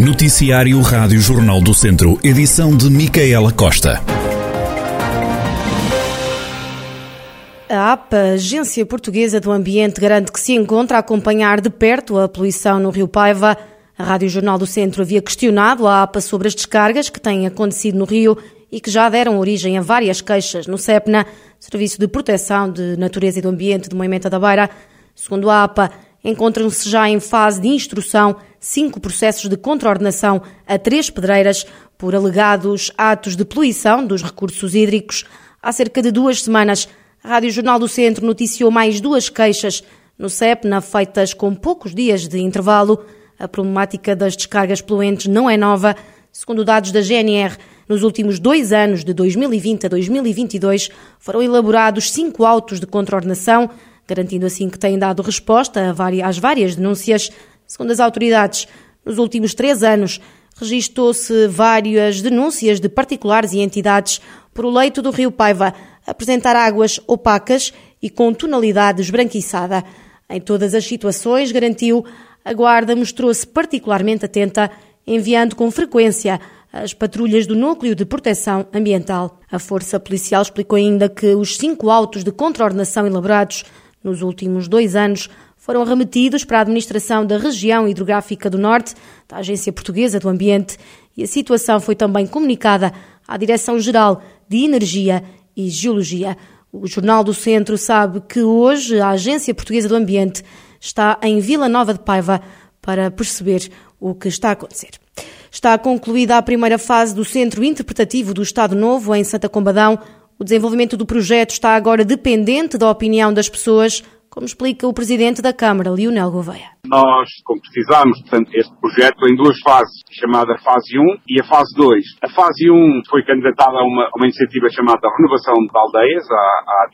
Noticiário Rádio Jornal do Centro, edição de Micaela Costa. A APA, Agência Portuguesa do Ambiente, garante que se encontra a acompanhar de perto a poluição no Rio Paiva. A Rádio Jornal do Centro havia questionado a APA sobre as descargas que têm acontecido no Rio e que já deram origem a várias queixas no CEPNA, Serviço de Proteção de Natureza e do Ambiente de Moimenta da Beira. Segundo a APA, encontram-se já em fase de instrução cinco processos de contraordenação a três pedreiras por alegados atos de poluição dos recursos hídricos. Há cerca de duas semanas, a Rádio Jornal do Centro noticiou mais duas queixas no CEPNA, feitas com poucos dias de intervalo. A problemática das descargas poluentes não é nova. Segundo dados da GNR, nos últimos dois anos, de 2020 a 2022, foram elaborados cinco autos de contraordenação garantindo assim que têm dado resposta às várias denúncias. Segundo as autoridades, nos últimos três anos, registou-se várias denúncias de particulares e entidades por o leito do rio Paiva apresentar águas opacas e com tonalidade esbranquiçada. Em todas as situações, garantiu, a Guarda mostrou-se particularmente atenta, enviando com frequência as patrulhas do Núcleo de Proteção Ambiental. A Força Policial explicou ainda que os cinco autos de contraordenação elaborados nos últimos dois anos, foram remetidos para a administração da região hidrográfica do Norte, da Agência Portuguesa do Ambiente, e a situação foi também comunicada à Direção-Geral de Energia e Geologia. O Jornal do Centro sabe que hoje a Agência Portuguesa do Ambiente está em Vila Nova de Paiva para perceber o que está a acontecer. Está concluída a primeira fase do Centro Interpretativo do Estado Novo em Santa Combadão. O desenvolvimento do projeto está agora dependente da opinião das pessoas, como explica o presidente da Câmara, Lionel Gouveia. Nós concretizamos, portanto, este projeto em duas fases, chamada fase 1 e a fase 2. A fase 1 foi candidatada a uma, uma iniciativa chamada Renovação de Aldeias, a, a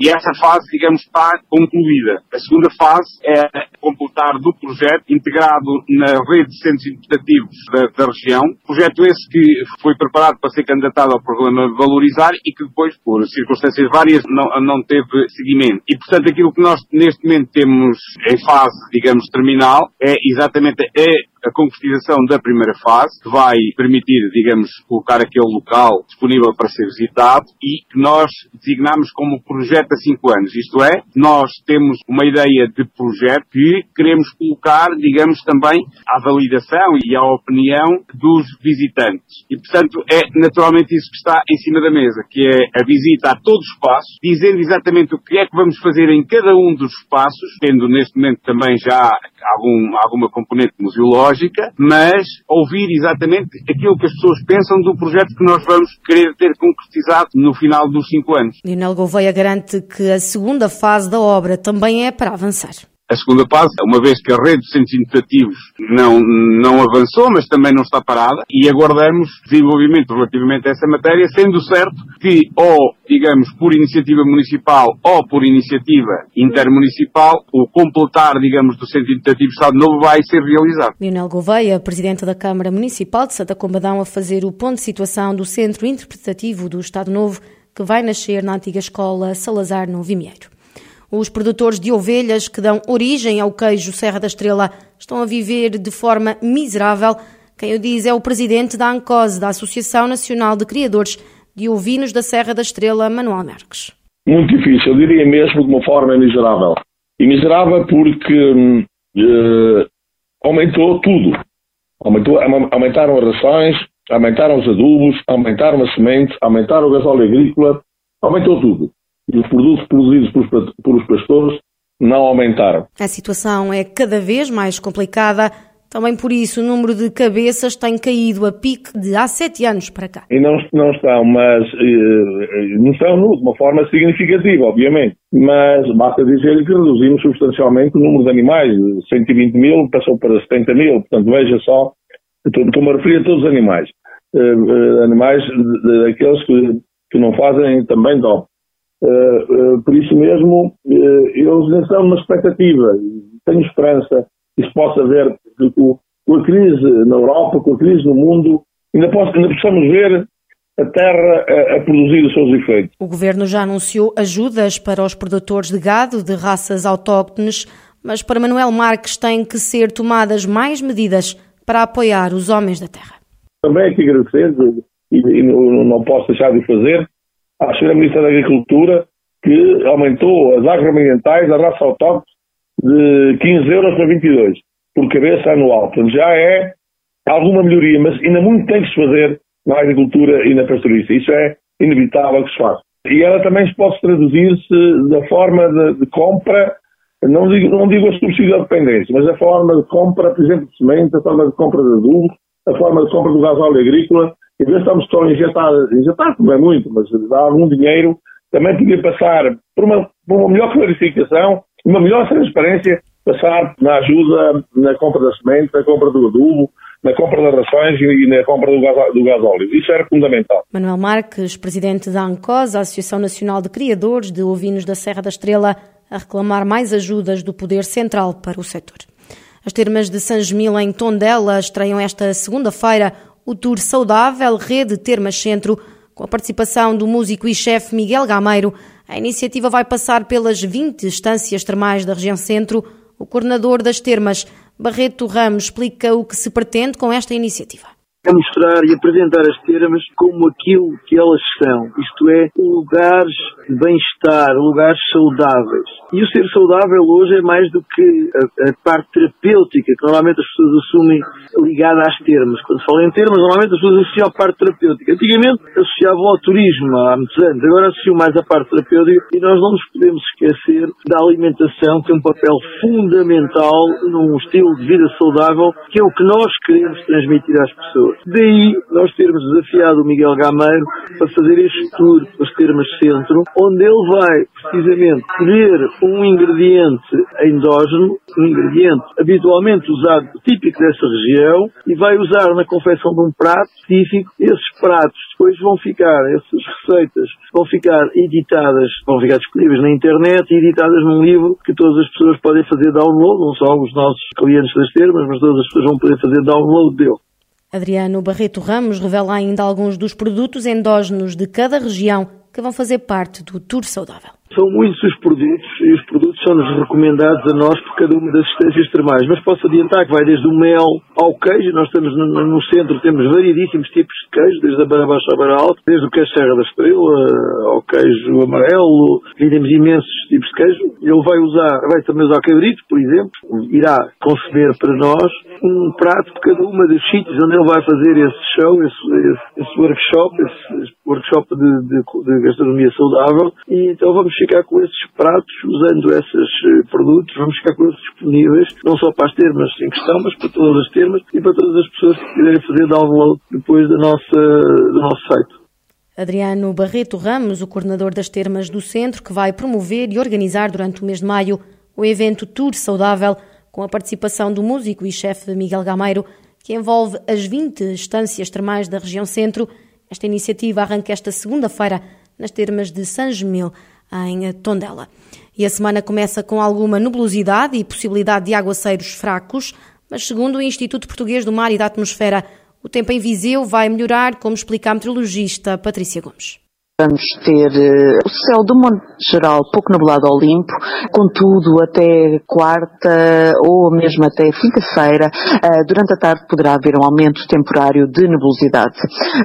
e essa fase, digamos, está concluída. A segunda fase é completar do projeto integrado na rede de centros interpretativos da, da região. Projeto esse que foi preparado para ser candidatado ao programa Valorizar e que depois, por circunstâncias várias, não, não teve seguimento. E, portanto, aquilo que nós neste momento temos em fase, digamos, terminal é exatamente é a concretização da primeira fase, que vai permitir, digamos, colocar aquele local disponível para ser visitado e que nós designamos como projeto a cinco anos. Isto é, nós temos uma ideia de projeto que queremos colocar, digamos, também à validação e à opinião dos visitantes. E, portanto, é naturalmente isso que está em cima da mesa, que é a visita a todos os espaços, dizendo exatamente o que é que vamos fazer em cada um dos espaços, tendo neste momento também já algum, alguma componente museológica, mas ouvir exatamente aquilo que as pessoas pensam do projeto que nós vamos querer ter concretizado no final dos cinco anos. Lionel Gouveia garante que a segunda fase da obra também é para avançar. A segunda fase, uma vez que a rede de centros educativos não, não avançou, mas também não está parada, e aguardamos desenvolvimento relativamente a essa matéria, sendo certo que, ou, digamos, por iniciativa municipal ou por iniciativa intermunicipal, o completar, digamos, do Centro Educativo Estado Novo vai ser realizado. Lionel Gouveia, Presidente da Câmara Municipal de Santa Combadão, a fazer o ponto de situação do Centro Interpretativo do Estado Novo, que vai nascer na antiga escola Salazar no Vimieiro. Os produtores de ovelhas que dão origem ao queijo Serra da Estrela estão a viver de forma miserável. Quem o diz é o presidente da ANCOSE, da Associação Nacional de Criadores de Ovinos da Serra da Estrela, Manuel Marques. Muito difícil, eu diria mesmo de uma forma miserável. E miserável porque uh, aumentou tudo. Aumentou, aumentaram as rações, aumentaram os adubos, aumentaram a semente, aumentaram o gasóleo agrícola, aumentou tudo e os produtos produzidos por os pastores não aumentaram. A situação é cada vez mais complicada. Também por isso o número de cabeças tem caído a pique de há sete anos para cá. E não, não estão, mas eh, não estão de uma forma significativa, obviamente. Mas basta dizer que reduzimos substancialmente o número de animais. 120 mil passou para 70 mil. Portanto, veja só, estou-me a referir a todos os animais. Uh, animais daqueles que, que não fazem também dó. Uh, uh, por isso mesmo, eles estão numa expectativa. Tenho esperança que se possa ver que com, a crise na Europa, com a crise no mundo, ainda, posso, ainda possamos ver a terra a, a, produzir os seus efeitos. O governo já anunciou ajudas para os produtores de gado de raças autóctones, mas para Manuel Marques têm que ser tomadas mais medidas para apoiar os homens da terra. Também aqui agradecer, e, e não posso deixar de fazer, à Sra. Ministra da Agricultura, que aumentou as agroambientais da raça autóctone de 15 euros para 22 por cabeça anual. Portanto, já é alguma melhoria, mas ainda muito tem que se fazer na agricultura e na pastorícia. Isso é inevitável que se faça. E ela também se pode traduzir-se da forma de, de, compra, não digo, não digo a subsídio da dependência, mas a forma de compra, por exemplo, de semente, a forma de compra de adubo, a forma de compra do gás óleo agrícola. Em vez de estamos só a injetar, injetar não é muito, mas dá algum dinheiro, também podia passar por uma, por uma melhor clarificação, uma melhor transparência passar na ajuda na compra da semente, na compra do adubo, na compra das rações e na compra do gás, do gás óleo. Isso era fundamental. Manuel Marques, presidente da ANCOS, a Associação Nacional de Criadores de Ovinos da Serra da Estrela, a reclamar mais ajudas do Poder Central para o setor. As termas de San Gemil em Tondela estreiam esta segunda-feira o Tour Saudável Rede Termas Centro, com a participação do músico e chefe Miguel Gameiro. A iniciativa vai passar pelas 20 estâncias termais da região centro, o coordenador das termas, Barreto Ramos, explica o que se pretende com esta iniciativa a mostrar e apresentar as termas como aquilo que elas são, isto é, lugares de bem-estar, lugares saudáveis. E o ser saudável hoje é mais do que a, a, parte terapêutica, que normalmente as pessoas assumem ligada às termas. Quando se fala em termas, normalmente as pessoas associam a parte terapêutica. Antigamente associavam ao turismo há muitos anos, agora associam mais à parte terapêutica e nós não nos podemos esquecer da alimentação, que tem um papel fundamental num estilo de vida saudável, que é o que nós queremos transmitir às pessoas. Daí nós termos desafiado o Miguel Gameiro para fazer este tour pelas termas centro, onde ele vai precisamente colher um ingrediente endógeno, um ingrediente habitualmente usado, típico dessa região, e vai usar na confecção de um prato específico. Esses pratos depois vão ficar, essas receitas vão ficar editadas, vão ficar disponíveis na internet e editadas num livro que todas as pessoas podem fazer download, não só os nossos clientes das termas, mas todas as pessoas vão poder fazer download dele. Adriano Barreto Ramos revela ainda alguns dos produtos endógenos de cada região que vão fazer parte do Tour Saudável. São muitos os produtos e os produtos são-nos recomendados a nós por cada uma das estâncias termais. Mas posso adiantar que vai desde o mel ao queijo. Nós estamos no, no centro, temos variedíssimos tipos de queijo, desde a barra baixa à barra alta, desde o queijo Serra da Estrela ao queijo amarelo. E temos imensos tipos de queijo. Ele vai usar, vai também usar cabrito, por exemplo. Irá conceder para nós um prato de cada uma dos sítios onde ele vai fazer esse show, esse, esse, esse workshop, esse, esse workshop de, de, de gastronomia saudável. E então vamos ficar com esses pratos, usando esses eh, produtos, vamos ficar com eles disponíveis, não só para as termas em questão, mas para todas as termas e para todas as pessoas que quiserem fazer download depois da nossa, do nosso site. Adriano Barreto Ramos, o coordenador das termas do centro, que vai promover e organizar durante o mês de maio o evento Tour Saudável, com a participação do músico e chefe Miguel Gameiro, que envolve as 20 estâncias termais da região centro. Esta iniciativa arranca esta segunda-feira nas termas de San Gemil, em Tondela. E a semana começa com alguma nebulosidade e possibilidade de aguaceiros fracos, mas segundo o Instituto Português do Mar e da Atmosfera, o tempo em Viseu vai melhorar, como explica a meteorologista Patrícia Gomes. Vamos ter uh, o céu de modo geral pouco nublado ao limpo, contudo até quarta ou mesmo até quinta-feira, uh, durante a tarde poderá haver um aumento temporário de nebulosidade.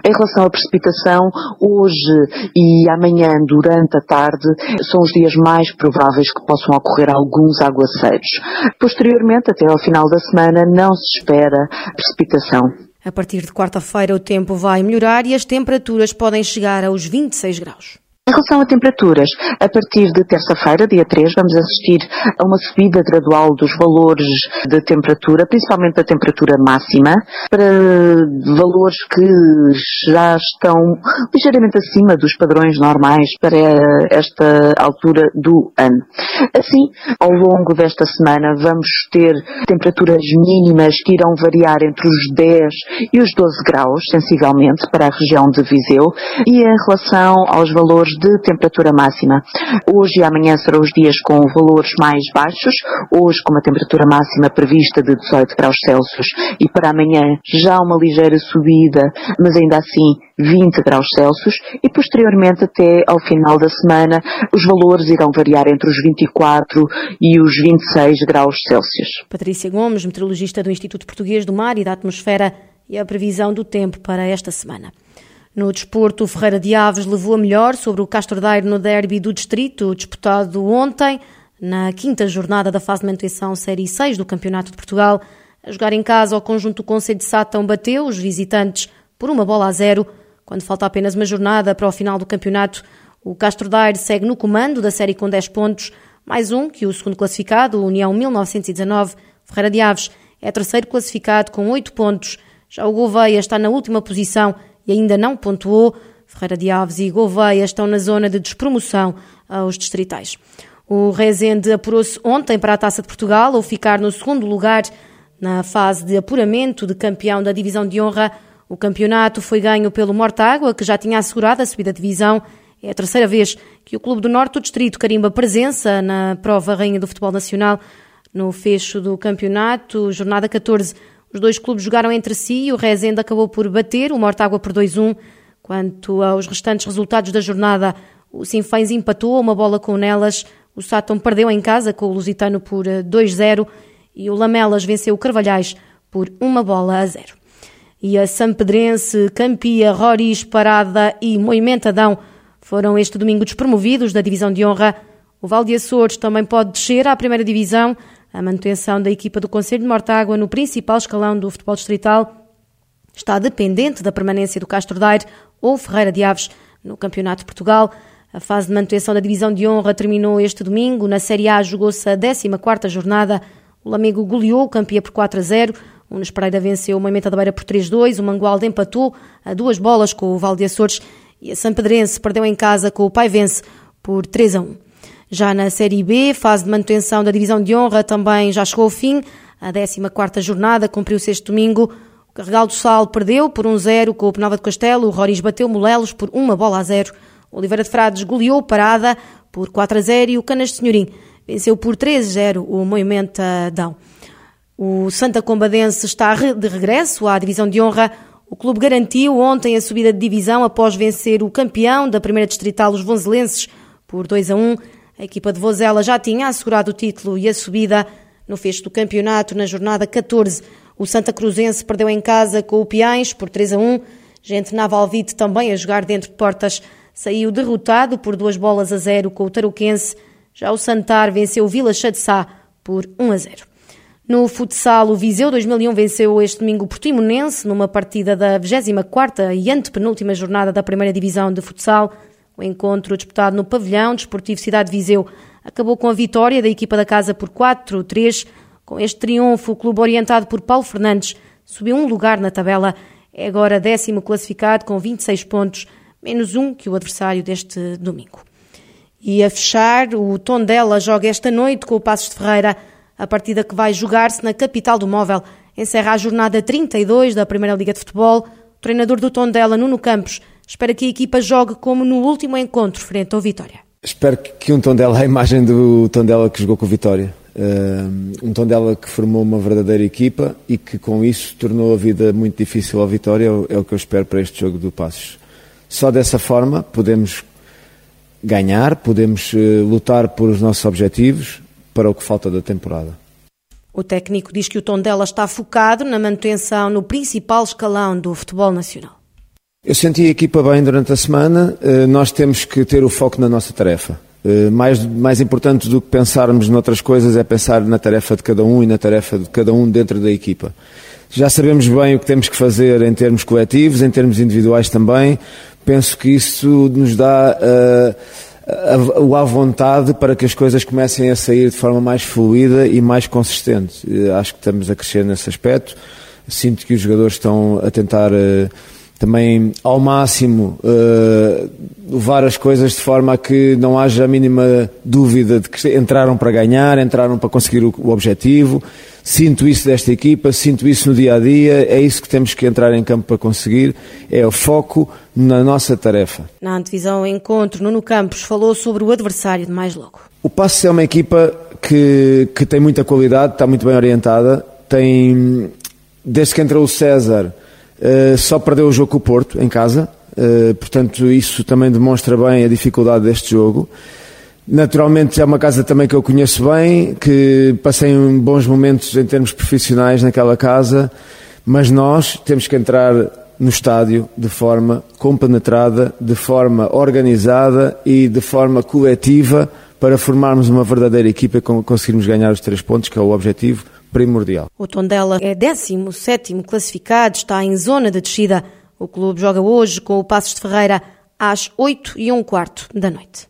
Em relação à precipitação, hoje e amanhã durante a tarde são os dias mais prováveis que possam ocorrer alguns aguaceiros. Posteriormente, até ao final da semana, não se espera precipitação. A partir de quarta-feira o tempo vai melhorar e as temperaturas podem chegar aos 26 graus. Em relação a temperaturas, a partir de terça-feira, dia 3, vamos assistir a uma subida gradual dos valores de temperatura, principalmente da temperatura máxima, para valores que já estão ligeiramente acima dos padrões normais para esta altura do ano. Assim, ao longo desta semana, vamos ter temperaturas mínimas que irão variar entre os 10 e os 12 graus, sensivelmente, para a região de Viseu, e em relação aos valores de temperatura máxima. Hoje e amanhã serão os dias com valores mais baixos, hoje com uma temperatura máxima prevista de 18 graus Celsius e para amanhã já uma ligeira subida, mas ainda assim 20 graus Celsius e posteriormente até ao final da semana os valores irão variar entre os 24 e os 26 graus Celsius. Patrícia Gomes, meteorologista do Instituto Português do Mar e da Atmosfera e a previsão do tempo para esta semana. No desporto, o Ferreira de Aves levou a melhor sobre o Castro Daire no derby do distrito, disputado ontem, na quinta jornada da fase de manutenção Série 6 do Campeonato de Portugal. A jogar em casa, o conjunto do Conselho de Sátão bateu os visitantes por uma bola a zero. Quando falta apenas uma jornada para o final do campeonato, o Castro Daire segue no comando da série com 10 pontos, mais um que o segundo classificado, União 1919, Ferreira de Aves, é terceiro classificado com 8 pontos. Já o Gouveia está na última posição e ainda não pontuou. Ferreira de Aves e Gouveia estão na zona de despromoção aos distritais. O Rezende apurou-se ontem para a Taça de Portugal ao ficar no segundo lugar na fase de apuramento de campeão da Divisão de Honra. O campeonato foi ganho pelo Mortágua, que já tinha assegurado a subida de divisão é a terceira vez que o Clube do Norte do Distrito carimba presença na prova Rainha do Futebol Nacional. No fecho do campeonato, jornada 14, os dois clubes jogaram entre si e o Rezende acabou por bater o Mortágua por 2-1. Quanto aos restantes resultados da jornada, o Sinfães empatou uma bola com o Nelas, o Sátão perdeu em casa com o Lusitano por 2-0 eh, e o Lamelas venceu o Carvalhais por uma bola a zero. E a Sampedrense, Campia, Roriz, Parada e Moimentadão foram este domingo despromovidos da divisão de honra. O Val de Açores também pode descer à primeira divisão. A manutenção da equipa do Conselho de Mortágua no principal escalão do futebol distrital está dependente da permanência do Castro Daire ou Ferreira de Aves no Campeonato de Portugal. A fase de manutenção da divisão de honra terminou este domingo. Na Série A jogou-se a 14ª jornada. O Lamego goleou o Campia por 4 a 0. O Nunes venceu o Moimenta da Beira por 3-2. O Mangualde empatou a duas bolas com o Val de Açores e a Sampedrense perdeu em casa com o Paivense por 3 a 1. Já na Série B, fase de manutenção da divisão de honra também já chegou ao fim. A 14ª jornada cumpriu-se este domingo. O Carregal do Sal perdeu por 1-0 com o Penalva de Castelo. O Roriz bateu Molelos por uma bola a zero. O Oliveira de Frades goleou Parada por 4 a 0 e o Canas de Senhorim venceu por 3 a 0 o Movimento Dão. O Santa Combadense está de regresso à divisão de honra. O clube garantiu ontem a subida de divisão após vencer o campeão da primeira distrital, os Vonzelenses, por 2 a 1. A equipa de Vozela já tinha assegurado o título e a subida no fecho do campeonato na jornada 14. O Santa Cruzense perdeu em casa com o Piães por 3 a 1. Gente Navalvite também a jogar dentro de portas saiu derrotado por duas bolas a zero com o Tarouquense. Já o Santar venceu o Vila Chadessá por 1 a 0. No futsal, o Viseu 2001 venceu este domingo o Portimonense numa partida da 24ª e antepenúltima jornada da primeira divisão de futsal. O encontro disputado no pavilhão Desportivo Cidade de Viseu acabou com a vitória da equipa da casa por 4-3. Com este triunfo, o clube orientado por Paulo Fernandes subiu um lugar na tabela. É agora décimo classificado com 26 pontos, menos um que o adversário deste domingo. E a fechar, o Tondela joga esta noite com o Passos de Ferreira a partida que vai jogar-se na capital do móvel encerra a jornada 32 da Primeira Liga de Futebol. O treinador do Tondela, Nuno Campos, espera que a equipa jogue como no último encontro frente ao Vitória. Espero que um Tondela, a imagem do Tondela que jogou com o Vitória. Um Tondela que formou uma verdadeira equipa e que com isso tornou a vida muito difícil ao Vitória, é o que eu espero para este jogo do Passos. Só dessa forma podemos ganhar, podemos eh, lutar por os nossos objetivos, para o que falta da temporada. O técnico diz que o Tondela está focado na manutenção no principal escalão do futebol nacional. Eu senti a equipa bem durante a semana. Eh, nós temos que ter o foco na nossa tarefa. Eh, mais, mais importante do que pensarmos noutras coisas é pensar na tarefa de cada um e na tarefa de cada um dentro da equipa. Já sabemos bem o que temos que fazer em termos coletivos, em termos individuais também. Penso que isso nos dá uh, o à vontade para que as coisas comecem a sair de forma mais fluida e mais consistente. Acho que estamos a crescer nesse aspecto. Sinto que os jogadores estão a tentar também ao máximo uh, levar as coisas de forma a que não haja a mínima dúvida de que entraram para ganhar, entraram para conseguir o, o objetivo. Sinto isso desta equipa, sinto isso no dia a dia, é isso que temos que entrar em campo para conseguir, é o foco na nossa tarefa. Na antevisão encontro, Nuno Campos falou sobre o adversário de mais logo. O Passos é uma equipa que, que tem muita qualidade, está muito bem orientada, tem, desde que entrou o César, uh, só perdeu o jogo com o Porto, em casa, uh, portanto isso também demonstra bem a dificuldade deste jogo. Naturalmente é uma casa também que eu conheço bem, que passei bons momentos em termos profissionais naquela casa, mas nós temos que entrar no estádio de forma compenetrada, de forma organizada e de forma coletiva para formarmos uma verdadeira equipa e conseguirmos ganhar os três pontos, que é o objetivo primordial. O Tondela é 17 classificado, está em zona de descida. O clube joga hoje com o Passos de Ferreira às 8 e um quarto da noite.